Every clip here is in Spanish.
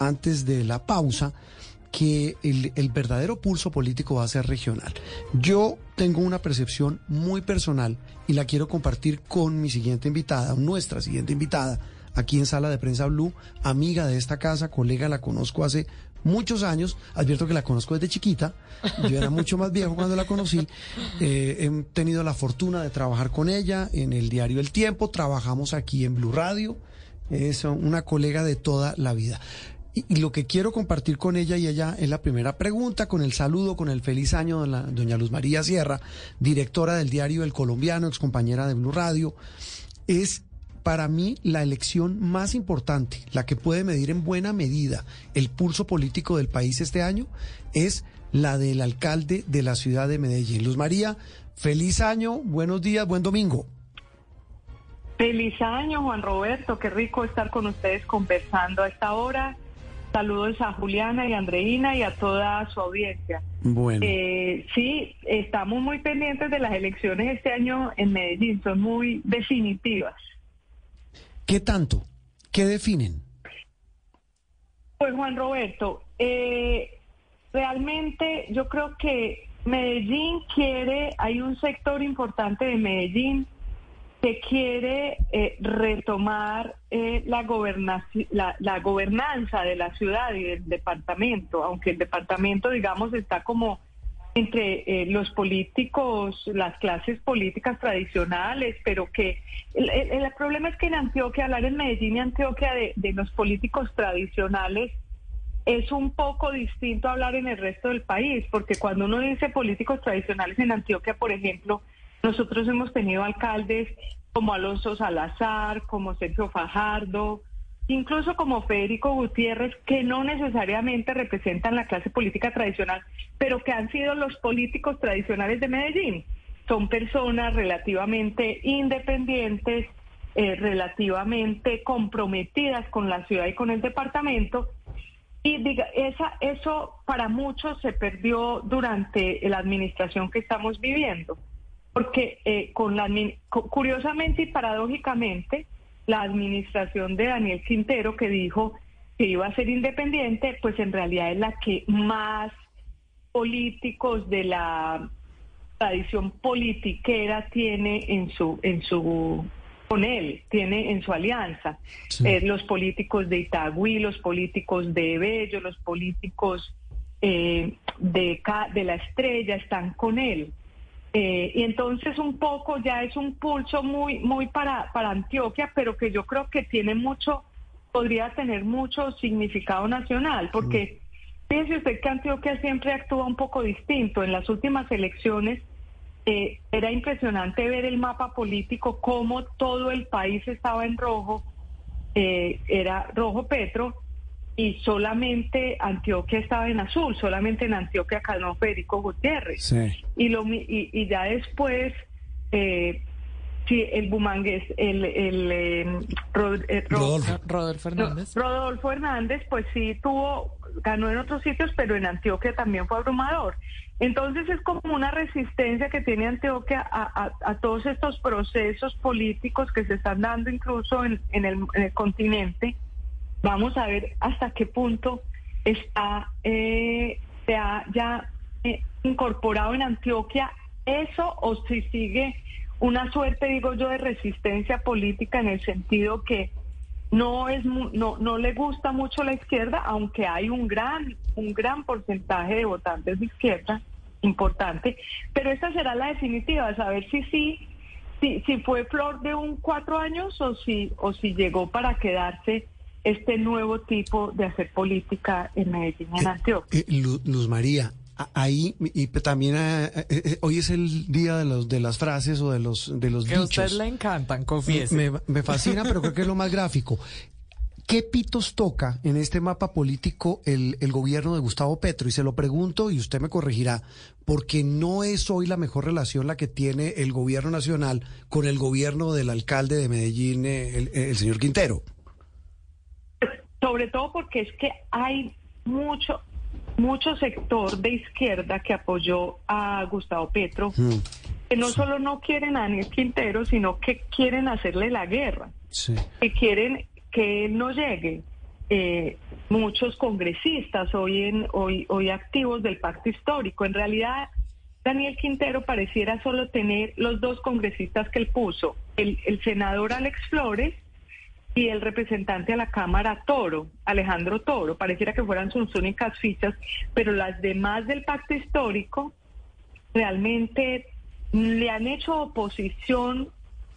antes de la pausa que el, verdadero pulso político va a ser regional. Yo tengo una percepción muy personal y la quiero compartir con mi siguiente invitada, nuestra siguiente invitada, aquí en Sala de Prensa Blue, amiga de esta casa, colega, la conozco hace muchos años, advierto que la conozco desde chiquita, yo era mucho más viejo cuando la conocí, eh, he tenido la fortuna de trabajar con ella en el diario El Tiempo, trabajamos aquí en Blue Radio, es una colega de toda la vida. Y, lo que quiero compartir con ella y ella es la primera pregunta, con el saludo, con el feliz año de doña Luz María Sierra, directora del diario El Colombiano, ex compañera de Blue Radio, es para mí la elección más importante, la que puede medir en buena medida el pulso político del país este año, es la del alcalde de la ciudad de Medellín. Luz María, feliz año, buenos días, buen domingo. Feliz año, Juan Roberto. Qué rico estar con ustedes conversando a esta hora. Saludos a Juliana y Andreina y a toda su audiencia. Bueno. Eh, sí, estamos muy pendientes de las elecciones este año en Medellín. Son muy definitivas. ¿Qué tanto? ¿Qué definen? Pues Juan Roberto, eh, realmente yo creo que Medellín quiere, hay un sector importante de Medellín que quiere eh, retomar eh, la, la, la, gobernanza de la ciudad y del departamento, aunque el departamento, digamos, está como entre eh, los políticos, las clases políticas tradicionales, pero que el, el, problema es que en Antioquia, hablar en Medellín y Antioquia de, de los políticos tradicionales, es un poco distinto a hablar en el resto del país, porque cuando uno dice políticos tradicionales en Antioquia, por ejemplo, nosotros hemos tenido alcaldes como Alonso Salazar, como Sergio Fajardo, incluso como Federico Gutiérrez, que no necesariamente representan la clase política tradicional, pero que han sido los políticos tradicionales de Medellín. Son personas relativamente independientes, eh, relativamente comprometidas con la ciudad y con el departamento. Y diga, esa, eso para muchos se perdió durante la administración que estamos viviendo porque eh, con la, curiosamente y paradójicamente, la administración de Daniel Quintero, que dijo que iba a ser independiente, pues en realidad es la que más políticos de la tradición politiquera tiene en su, en su, con él, tiene en su alianza. Eh, los políticos de Itagüí, los políticos de Bello, los políticos eh, de, de la Estrella están con él. Eh, y entonces un poco ya es un pulso muy, muy para, para Antioquia, pero que yo creo que tiene mucho, podría tener mucho significado nacional, porque fíjese usted que Antioquia siempre actúa un poco distinto. En las últimas elecciones eh, era impresionante ver el mapa político, cómo todo el país estaba en rojo, eh, era rojo Petro, y solamente Antioquia estaba en azul, solamente en Antioquia ganó Federico Gutiérrez. Y, lo, y, ya después, eh, sí, el Bumangués, el, el em, eh, Rodolfo. Hernández. Rodolfo Hernández, pues sí tuvo, ganó en otros sitios, pero en Antioquia también fue abrumador. Entonces es como una resistencia que tiene Antioquia a, a, todos estos procesos políticos que se están dando incluso en, en, el, en el continente Vamos a ver hasta qué punto está eh, ha ya eh, incorporado en Antioquia eso o si sigue una suerte, digo yo, de resistencia política en el sentido que no es no no le gusta mucho la izquierda, aunque hay un gran un gran porcentaje de votantes de izquierda importante, pero esta será la definitiva, saber si sí si, si fue flor de un cuatro años o si o si llegó para quedarse este nuevo tipo de hacer política en Medellín y en eh, Antioquia. Eh, Luz María, ahí y también eh, hoy es el día de los de las frases o de los de los que dichos. a usted le encantan, confiese. Me, me fascina, pero creo que es lo más gráfico. ¿Qué pitos toca en este mapa político el, el, gobierno de Gustavo Petro? Y se lo pregunto y usted me corregirá, porque no es hoy la mejor relación la que tiene el gobierno nacional con el gobierno del alcalde de Medellín, el, el señor Quintero. Sobre todo porque es que hay mucho, mucho sector de izquierda que apoyó a Gustavo Petro, mm. que no solo no quieren a Daniel Quintero, sino que quieren hacerle la guerra, que quieren que él no llegue. eh, muchos congresistas hoy, en, hoy, hoy activos del pacto histórico. En realidad, Daniel Quintero pareciera solo tener los dos congresistas que él puso, el, el senador Alex Flores y el representante a la Cámara Toro, Alejandro Toro. Pareciera que fueran sus únicas fichas, pero las demás del pacto histórico realmente le han hecho oposición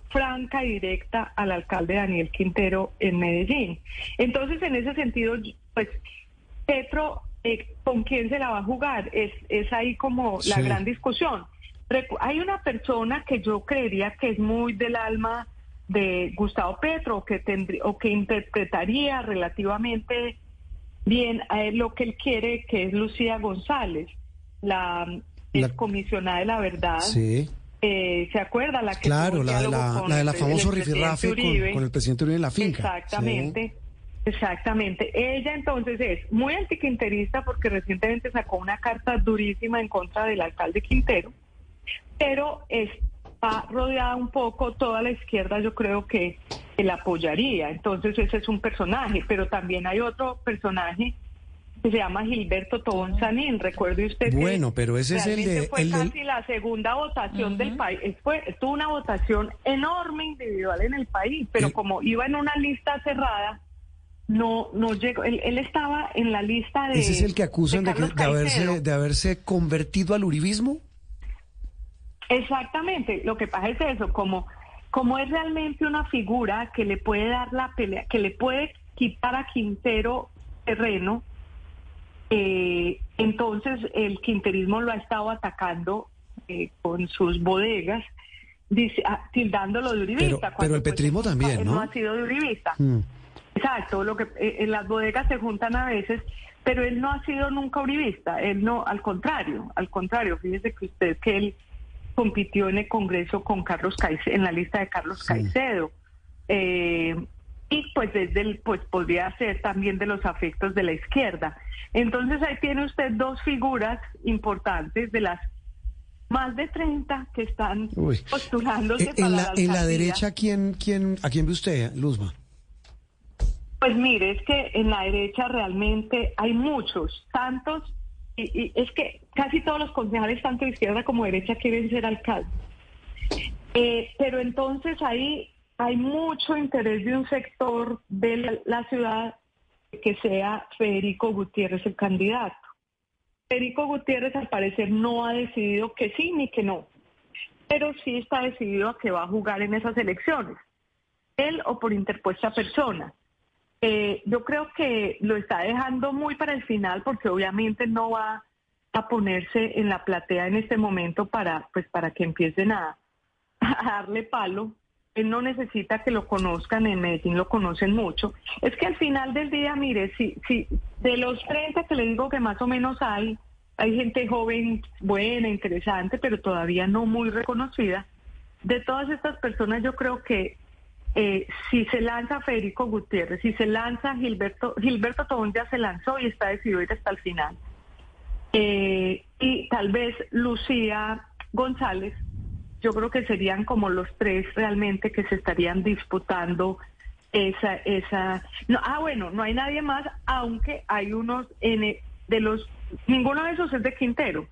franca y directa al alcalde Daniel Quintero en Medellín. Entonces, en ese sentido, pues Petro, eh, ¿con quién se la va a jugar? Es, es ahí como la gran discusión. Hay una persona que yo creería que es muy del alma de Gustavo Petro que tendría o que interpretaría relativamente bien a él lo que él quiere, que es Lucía González, la, comisionada de la verdad. Sí. Eh, ¿Se acuerda? La que claro, la de la, la, de la famosa rifirrafe con, con, el presidente Uribe en la finca. Exactamente. Exactamente. Ella entonces es muy antiquinterista porque recientemente sacó una carta durísima en contra del alcalde Quintero, pero es está rodeada un poco toda la izquierda, yo creo que, la apoyaría. Entonces ese es un personaje, pero también hay otro personaje que se llama Gilberto Tobón Sanín. Recuerde usted bueno, pero ese es el de... Fue casi la segunda votación del país. Fue, tuvo una votación enorme individual en el país, pero como iba en una lista cerrada, no no llegó. Él, estaba en la lista de... ¿Ese es el que acusan de, de, haberse, de haberse convertido al uribismo? Exactamente, lo que pasa es eso, como, como es realmente una figura que le puede dar la pelea, que le puede quitar a Quintero terreno, eh, entonces el quinterismo lo ha estado atacando eh, con sus bodegas, dice, ah, tildándolo de uribista. Pero, el pues, petrismo también, ¿no? No ha sido de uribista. Mm. Exacto, lo que eh, en las bodegas se juntan a veces, pero él no ha sido nunca uribista, él no, al contrario, al contrario, fíjese que usted que él compitió en el Congreso con Carlos Caicedo, en la lista de Carlos Caicedo. Eh, y pues desde el, pues podría ser también de los afectos de la izquierda. Entonces ahí tiene usted dos figuras importantes de las más de 30 que están postulándose eh, en, la, en la derecha quién quién a quién ve usted, Luzma? Pues mire, es que en la derecha realmente hay muchos, tantos y, es que casi todos los concejales, tanto de izquierda como de derecha, quieren ser alcaldes. Eh, pero entonces ahí hay mucho interés de un sector de la, ciudad que sea Federico Gutiérrez el candidato. Federico Gutiérrez al parecer no ha decidido que sí ni que no, pero sí está decidido a que va a jugar en esas elecciones, él o por interpuesta persona. Eh, yo creo que lo está dejando muy para el final porque obviamente no va a ponerse en la platea en este momento para, pues, para que empiecen a, darle palo. Él no necesita que lo conozcan, en Medellín lo conocen mucho. Es que al final del día, mire, si, si de los 30 que le digo que más o menos hay, hay gente joven, buena, interesante, pero todavía no muy reconocida. De todas estas personas, yo creo que eh, si se lanza Federico Gutiérrez, si se lanza Gilberto, Gilberto Tobón ya se lanzó y está decidido ir hasta el final. Eh, y tal vez Lucía González, yo creo que serían como los tres realmente que se estarían disputando esa, esa, no, ah bueno, no hay nadie más, aunque hay unos N de los, ninguno de esos es de Quintero.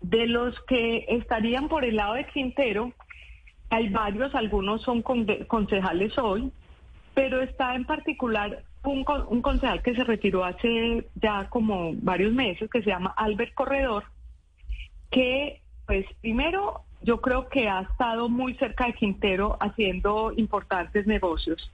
De los que estarían por el lado de Quintero, hay varios, algunos son concejales hoy, pero está en particular un, un concejal que se retiró hace ya como varios meses, que se llama Albert Corredor, que pues primero yo creo que ha estado muy cerca de Quintero haciendo importantes negocios.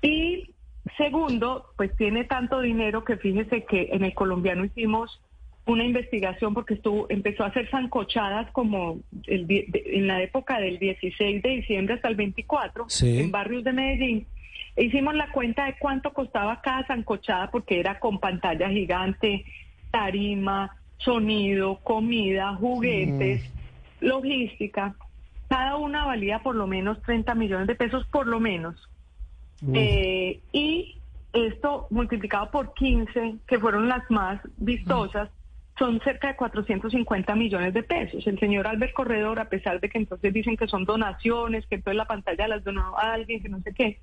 Y segundo, pues tiene tanto dinero que fíjese que en el colombiano hicimos una investigación porque estuvo empezó a hacer zancochadas como el, en la época del 16 de diciembre hasta el 24 en barrios de Medellín. E hicimos la cuenta de cuánto costaba cada zancochada porque era con pantalla gigante, tarima, sonido, comida, juguetes, mm. logística. Cada una valía por lo menos 30 millones de pesos, por lo menos. Eh, y esto multiplicado por 15, que fueron las más vistosas, son cerca de 450 millones de pesos. El señor Albert Corredor, a pesar de que entonces dicen que son donaciones, que entonces la pantalla las donó a alguien, que no sé qué,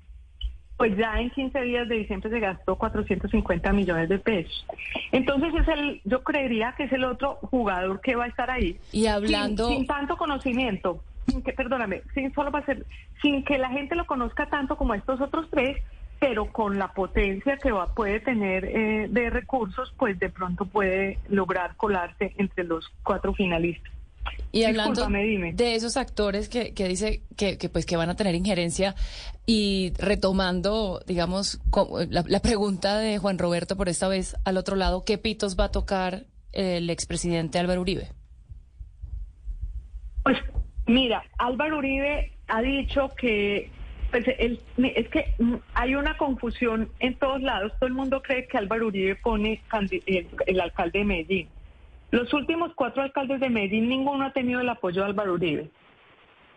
pues ya en 15 días de diciembre se gastó 450 millones de pesos. Entonces es el, yo creería que es el otro jugador que va a estar ahí. Y hablando sin, tanto conocimiento, sin que, perdóname, sin solo va a ser, sin que la gente lo conozca tanto como estos otros tres, pero con la potencia que va, puede tener eh, de recursos, pues de pronto puede lograr colarse entre los cuatro finalistas. Y hablando de esos actores que, que dice que, que, pues que van a tener injerencia y retomando, digamos, la, la, pregunta de Juan Roberto por esta vez al otro lado, ¿qué pitos va a tocar el expresidente Álvaro Uribe? Pues mira, Álvaro Uribe ha dicho que pues, es que hay una confusión en todos lados. Todo el mundo cree que Álvaro Uribe pone el, el alcalde de Medellín. Los últimos cuatro alcaldes de Medellín, ninguno ha tenido el apoyo de Álvaro Uribe.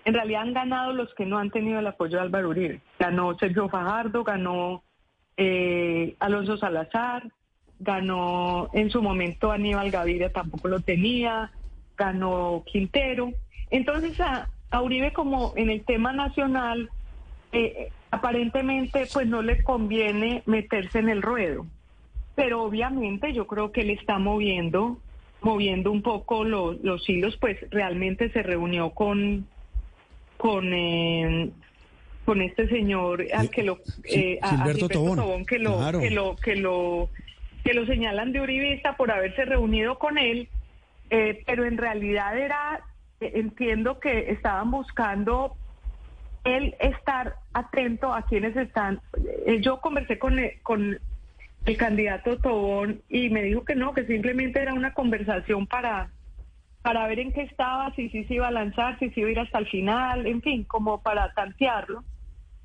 En realidad han ganado los que no han tenido el apoyo de Álvaro Uribe. Ganó Sergio Fajardo, ganó eh, Alonso Salazar, ganó en su momento Aníbal Gaviria, tampoco lo tenía, ganó Quintero. Entonces a, Uribe como en el tema nacional, eh, aparentemente pues no le conviene meterse en el ruedo. Pero obviamente yo creo que él está moviendo moviendo un poco los hilos, pues realmente se reunió con con eh, con este señor al que lo eh, Tobón, que lo que lo que lo que lo señalan de uribista por haberse reunido con él, eh, pero en realidad era entiendo que estaban buscando él estar atento a quienes están. yo conversé con, con el candidato Tobón y me dijo que no, que simplemente era una conversación para, para ver en qué estaba, si sí se iba a lanzar, si se iba a ir hasta el final, en fin, como para tantearlo,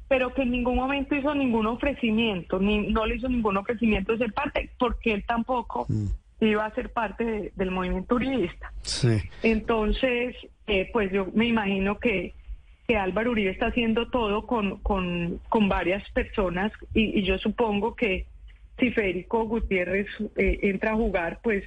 pero que en ningún momento hizo ningún ofrecimiento, ni no le hizo ningún ofrecimiento de ser parte, porque él tampoco mm. iba a ser parte del movimiento uribista. Entonces, eh, pues yo me imagino que, que Álvaro Uribe está haciendo todo con, con, con varias personas y yo supongo que si Federico Gutiérrez eh, entra a jugar, pues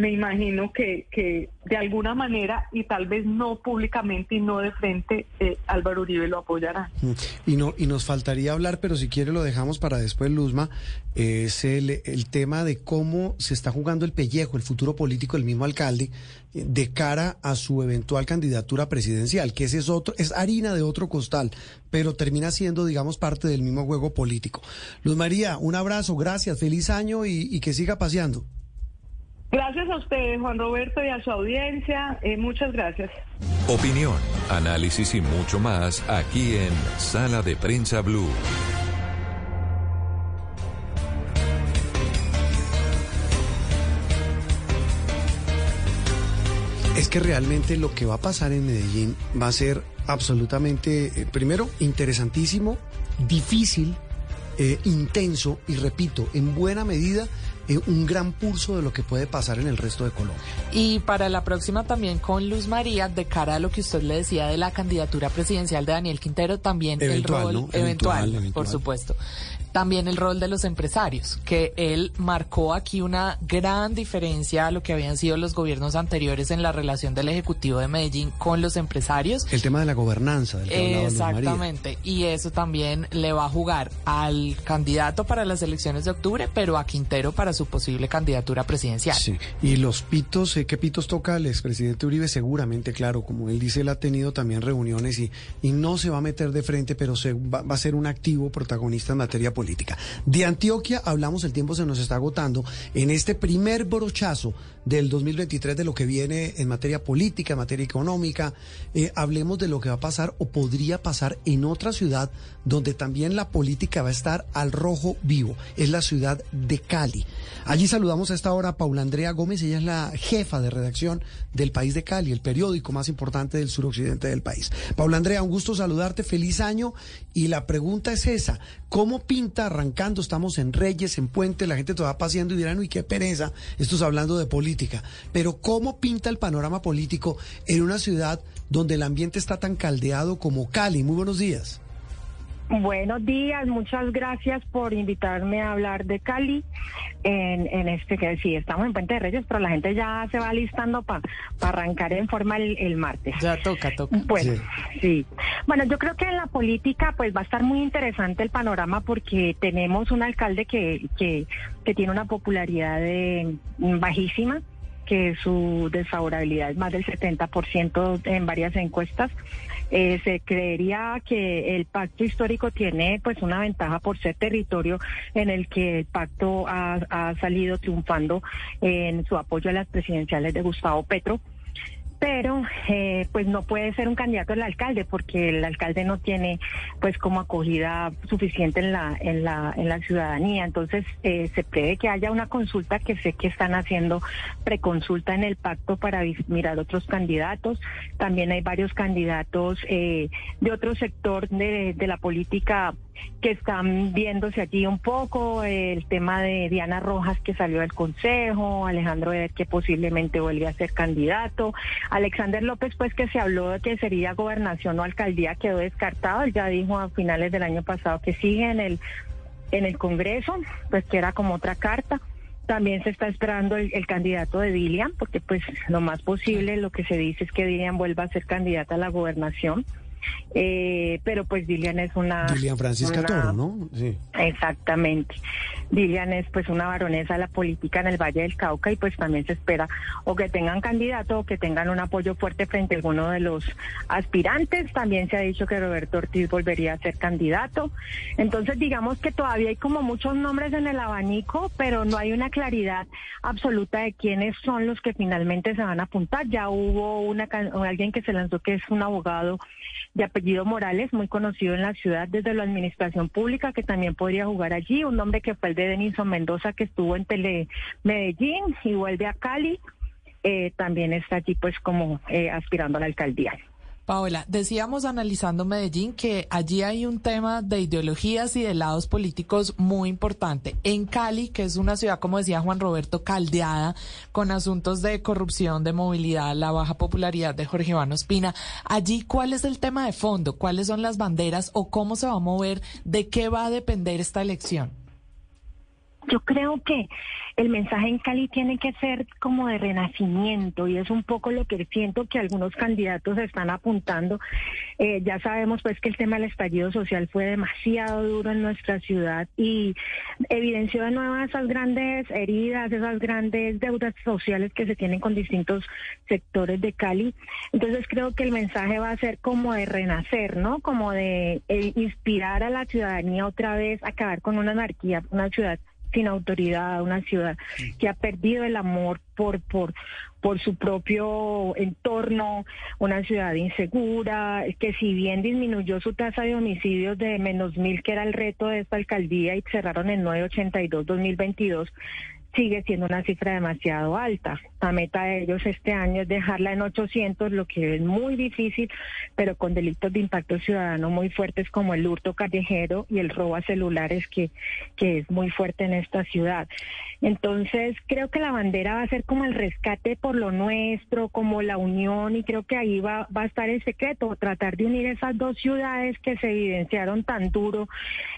me imagino que, que, de alguna manera y tal vez no públicamente y no de frente eh, Álvaro Uribe lo apoyará. Mm. Y no y nos faltaría hablar, pero si quiere lo dejamos para después, Luzma, es el, el tema de cómo se está jugando el pellejo, el futuro político del mismo alcalde eh, de cara a su eventual candidatura presidencial, que es otro es harina de otro costal, pero termina siendo, digamos, parte del mismo juego político. Luz María, un abrazo, gracias, feliz año y que siga paseando. Gracias a usted, Juan Roberto, y a su audiencia. Eh, muchas gracias. Opinión, análisis y mucho más aquí en Sala de Prensa Blue. Es que realmente lo que va a pasar en Medellín va a ser absolutamente, eh, primero, interesantísimo, difícil, eh, intenso y repito, en buena medida eh, un gran pulso de lo que puede pasar en el resto de Colombia. Y para la próxima también con Luz María, de cara a lo que usted le decía de la candidatura presidencial de Daniel Quintero, también el rol eventual, por supuesto también el rol de los empresarios, que él marcó aquí una gran diferencia a lo que habían sido los gobiernos anteriores en la relación del Ejecutivo de Medellín con los empresarios. El tema de la gobernanza. Del que Exactamente, y eso también le va a jugar al candidato para las elecciones de octubre, pero a Quintero para su posible candidatura presidencial. Sí, y los pitos, eh, ¿qué pitos toca el expresidente Uribe? Seguramente, claro, como él dice, él ha tenido también reuniones y, y no se va a meter de frente, pero se va, va a ser un activo protagonista en materia política política. De Antioquia hablamos, el tiempo se nos está agotando, en este primer brochazo del 2023 de lo que viene en materia política, en materia económica. Eh, hablemos de lo que va a pasar o podría pasar en otra ciudad donde también la política va a estar al rojo vivo. Es la ciudad de Cali. Allí saludamos a esta hora a Paula Andrea Gómez, ella es la jefa de redacción del País de Cali, el periódico más importante del suroccidente del país. Paula Andrea, un gusto saludarte, feliz año. Y la pregunta es esa, ¿cómo pinta arrancando? Estamos en Reyes, en Puente, la gente te va paseando y dirán, uy, qué pereza, esto es hablando de política. Pero ¿cómo pinta el panorama político en una ciudad donde el ambiente está tan caldeado como Cali? Muy buenos días. Buenos días, muchas gracias por invitarme a hablar de Cali. en, en este que sí, estamos en Puente de Reyes, pero la gente ya se va listando para arrancar en forma el, martes. Ya toca, toca. Pues sí. Bueno, yo creo que en la política pues va a estar muy interesante el panorama porque tenemos un alcalde que, que, que tiene una popularidad de, bajísima que su desfavorabilidad es más del 70% en varias encuestas. Eh, se creería que el pacto histórico tiene pues una ventaja por ser territorio en el que el pacto ha, ha salido triunfando en su apoyo a las presidenciales de Gustavo Petro pero eh, pues no puede ser un candidato al alcalde porque el alcalde no tiene pues como acogida suficiente en la en la en la ciudadanía. Entonces eh, se prevé que haya una consulta que sé que están haciendo preconsulta en el pacto para mirar otros candidatos. También hay varios candidatos eh, de otro sector de, de la política que están viéndose allí un poco, el tema de Diana Rojas que salió del Consejo, Alejandro Eder que posiblemente vuelve a ser candidato, Alexander López pues que se habló de que sería gobernación o alcaldía quedó descartado, él ya dijo a finales del año pasado que sigue en el en el Congreso, pues que era como otra carta. También se está esperando el, el, candidato de Dilian, porque pues lo más posible lo que se dice es que Dilian vuelva a ser candidata a la gobernación. Eh, pero pues Dilian es una... Dilian Francisca Toro, ¿no? Sí. Exactamente. Dilian es pues una baronesa de la política en el Valle del Cauca y pues también se espera o que tengan candidato o que tengan un apoyo fuerte frente a alguno de los aspirantes. También se ha dicho que Roberto Ortiz volvería a ser candidato. Entonces digamos que todavía hay como muchos nombres en el abanico, pero no hay una claridad absoluta de quiénes son los que finalmente se van a apuntar. Ya hubo una alguien que se lanzó que es un abogado de apellido Morales, muy conocido en la ciudad desde la administración pública, que también podría jugar allí. Un nombre que fue el de Denison Mendoza, que estuvo en Tele Medellín y vuelve a Cali. Eh, también está allí pues como eh, aspirando a la alcaldía. Paola, decíamos analizando Medellín que allí hay un tema de ideologías y de lados políticos muy importante. En Cali, que es una ciudad, como decía Juan Roberto, caldeada con asuntos de corrupción, de movilidad, la baja popularidad de Jorge Iván Ospina, allí, ¿cuál es el tema de fondo? ¿Cuáles son las banderas o cómo se va a mover? ¿De qué va a depender esta elección? Yo creo que el mensaje en Cali tiene que ser como de renacimiento y es un poco lo que siento que algunos candidatos están apuntando. Eh, ya sabemos pues que el tema del estallido social fue demasiado duro en nuestra ciudad y evidenció de nuevo esas grandes heridas, esas grandes deudas sociales que se tienen con distintos sectores de Cali. Entonces creo que el mensaje va a ser como de renacer, ¿no? Como de eh, inspirar a la ciudadanía otra vez acabar con una anarquía, una ciudad sin autoridad, una ciudad que ha perdido el amor por, por, por su propio entorno, una ciudad insegura, que si bien disminuyó su tasa de homicidios de menos mil, que era el reto de esta alcaldía, y cerraron en 982-2022, sigue siendo una cifra demasiado alta. La meta de ellos este año es dejarla en 800, lo que es muy difícil, pero con delitos de impacto ciudadano muy fuertes como el hurto callejero y el robo a celulares que, que es muy fuerte en esta ciudad. Entonces, creo que la bandera va a ser como el rescate por lo nuestro, como la unión, y creo que ahí va, va a estar el secreto, tratar de unir esas dos ciudades que se evidenciaron tan duro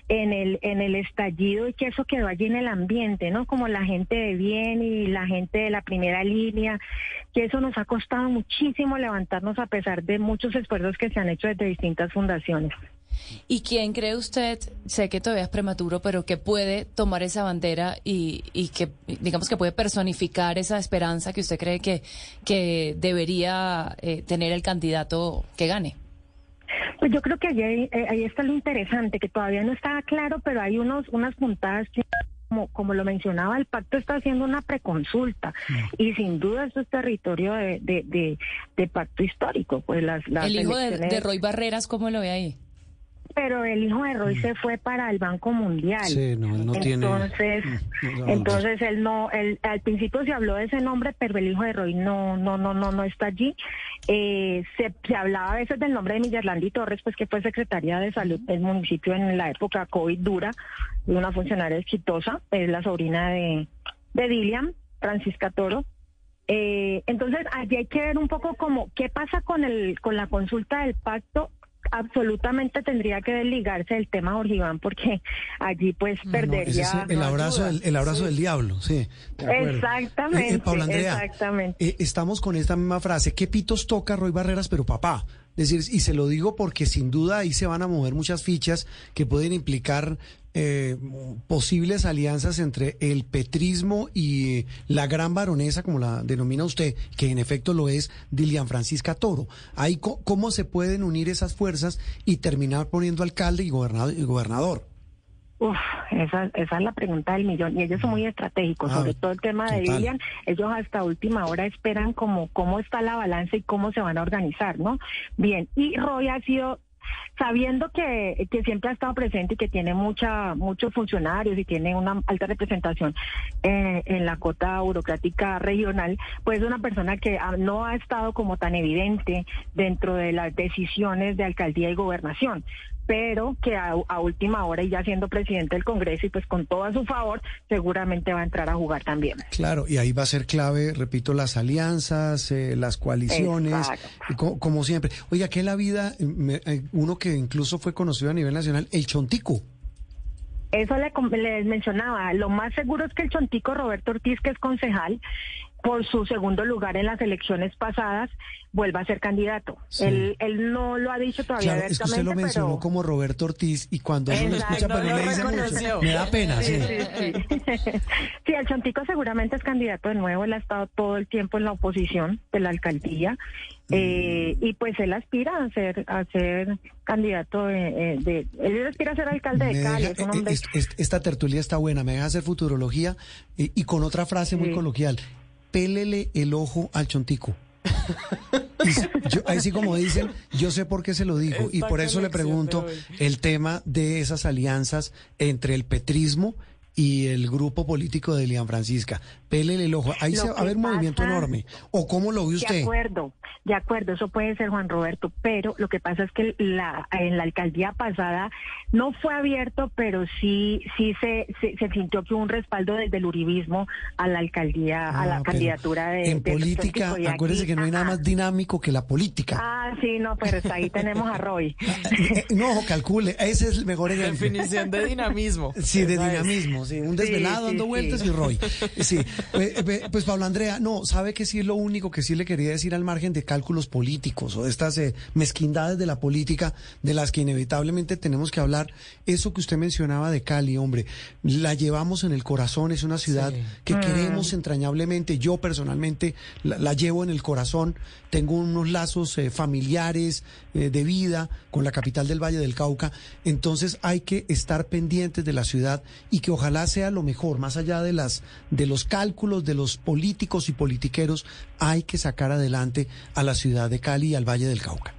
en el, en el estallido y que eso quedó allí en el ambiente, ¿no? Como la gente de bien y la gente de la primera línea, que eso nos ha costado muchísimo levantarnos a pesar de muchos esfuerzos que se han hecho desde distintas fundaciones. ¿Y quién cree usted, sé que todavía es prematuro, pero que puede tomar esa bandera y, y que, digamos que puede personificar esa esperanza que usted cree que, que debería eh, tener el candidato que gane? Pues yo creo que ahí, eh, ahí, está lo interesante, que todavía no está claro, pero hay unos, unas puntadas como, como lo mencionaba, el pacto está haciendo una preconsulta mm. y sin duda esto es territorio de, de, de, pacto histórico. Pues las, el hijo de, de Roy Barreras, ¿cómo lo ve ahí? Pero el hijo de Roy mm. se fue para el Banco Mundial. Sí, no, no entonces, tiene... entonces él no, él, al principio se habló de ese nombre, pero el hijo de Roy no, no, no, no, no está allí. Eh, se, se, hablaba a veces del nombre de Millerlandi Torres, pues que fue secretaria de salud del municipio en la época COVID dura, una funcionaria exitosa, es la sobrina de, de Dilian, Francisca Toro. Eh, entonces allí hay que ver un poco como qué pasa con el con la consulta del pacto absolutamente tendría que desligarse del tema Jorge Iván porque allí pues perdería. el abrazo, del, el abrazo del diablo, sí. Exactamente. Eh, Andrea, exactamente. estamos con esta misma frase. ¿Qué pitos toca Roy Barreras, pero papá? Es decir, y se lo digo porque sin duda ahí se van a mover muchas fichas que pueden implicar eh, posibles alianzas entre el petrismo y la gran baronesa, como la denomina usted, que en efecto lo es Dilian Francisca Toro. Ahí, ¿Cómo se pueden unir esas fuerzas y terminar poniendo alcalde y gobernador? Uf, esa, esa es la pregunta del millón. Y ellos son muy estratégicos, ah, sobre todo el tema de Dilian. Ellos hasta última hora esperan como cómo está la balanza y cómo se van a organizar, ¿no? Bien, y Roy ha sido sabiendo que, que siempre ha estado presente y que tiene mucha muchos funcionarios y tiene una alta representación eh, en la cota burocrática regional, pues es una persona que no ha estado como tan evidente dentro de las decisiones de alcaldía y gobernación pero que a, última hora y ya siendo presidente del Congreso y pues con todo a su favor, seguramente va a entrar a jugar también. Claro, y ahí va a ser clave, repito, las alianzas, eh, las coaliciones, como, siempre. Oiga, ¿qué es la vida? Eh, uno que incluso fue conocido a nivel nacional, el Chontico. Eso le, les mencionaba. Lo más seguro es que el Chontico Roberto Ortiz, que es concejal, por su segundo lugar en las elecciones pasadas, vuelva a ser candidato. Él, él no lo ha dicho todavía claro, es que usted lo mencionó como Roberto Ortiz y cuando uno lo escucha, pero no le dice mucho. Me da pena, sí. Sí, sí, el Chontico seguramente es candidato de nuevo. Él ha estado todo el tiempo en la oposición de la alcaldía. Mm. Eh, y pues él aspira a ser a ser candidato de, de, él aspira a ser alcalde de Cali. esta tertulia está buena, me deja hacer futurología y, con otra frase muy coloquial pélele el ojo al chontico. ahí sí como dicen, yo sé por qué se lo digo y por eso le pregunto el tema de esas alianzas entre el petrismo y el grupo político de Lian Francisca. Pélele el ojo. Ahí se va a haber movimiento enorme. ¿O cómo lo ve usted? De acuerdo, de acuerdo, eso puede ser Juan Roberto, pero lo que pasa es que la, en la alcaldía pasada no fue abierto, pero sí sí se, se, sintió que hubo un respaldo desde el uribismo a la alcaldía, a la ah, candidatura de... En política, acuérdese que no hay nada más dinámico que la política. Ah, sí, no, pero ahí tenemos a Roy. No, calcule, ese es el mejor ejemplo. Definición de dinamismo. Sí, de dinamismo, sí, un desvelado dando vueltas y Roy. Sí, pues Pablo Andrea, no, sabe que sí es lo único que sí le quería decir al margen de cálculos políticos o de estas eh, mezquindades de la política de las que inevitablemente tenemos que hablar. Eso que usted mencionaba de Cali, hombre, la llevamos en el corazón, es una ciudad que mm. queremos entrañablemente. Yo personalmente la, llevo en el corazón, tengo unos lazos eh, familiares eh, de vida con la capital del Valle del Cauca, entonces hay que estar pendientes de la ciudad y que ojalá sea lo mejor, más allá de las de los cálculos de los políticos y politiqueros, hay que sacar adelante a la ciudad de Cali y al Valle del Cauca.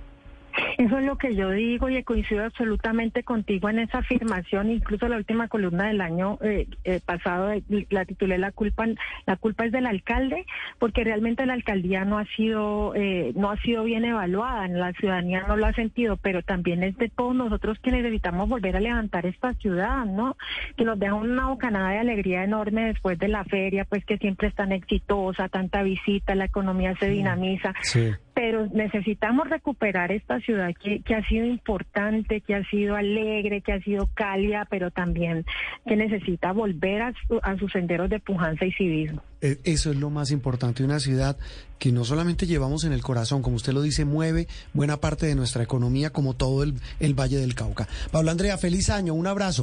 Eso es lo que yo digo y coincido absolutamente contigo en esa afirmación. Incluso la última columna del año eh, eh, pasado eh, la titulé la culpa la culpa es del alcalde porque realmente la alcaldía no ha sido no ha sido bien evaluada, la ciudadanía no lo ha sentido, pero también es de todos nosotros que necesitamos volver a levantar esta ciudad, ¿no? Que nos deja una bocanada de alegría enorme después de la feria, pues que siempre es tan exitosa, tanta visita, la economía se dinamiza. Sí pero necesitamos recuperar esta ciudad que, que, ha sido importante, que ha sido alegre, que ha sido cálida, pero también que necesita volver a, a sus senderos de pujanza y civismo. E, eso es lo más importante, una ciudad que no solamente llevamos en el corazón, como usted lo dice, mueve buena parte de nuestra economía, como todo el, el Valle del Cauca. Pablo Andrea, feliz año, un abrazo.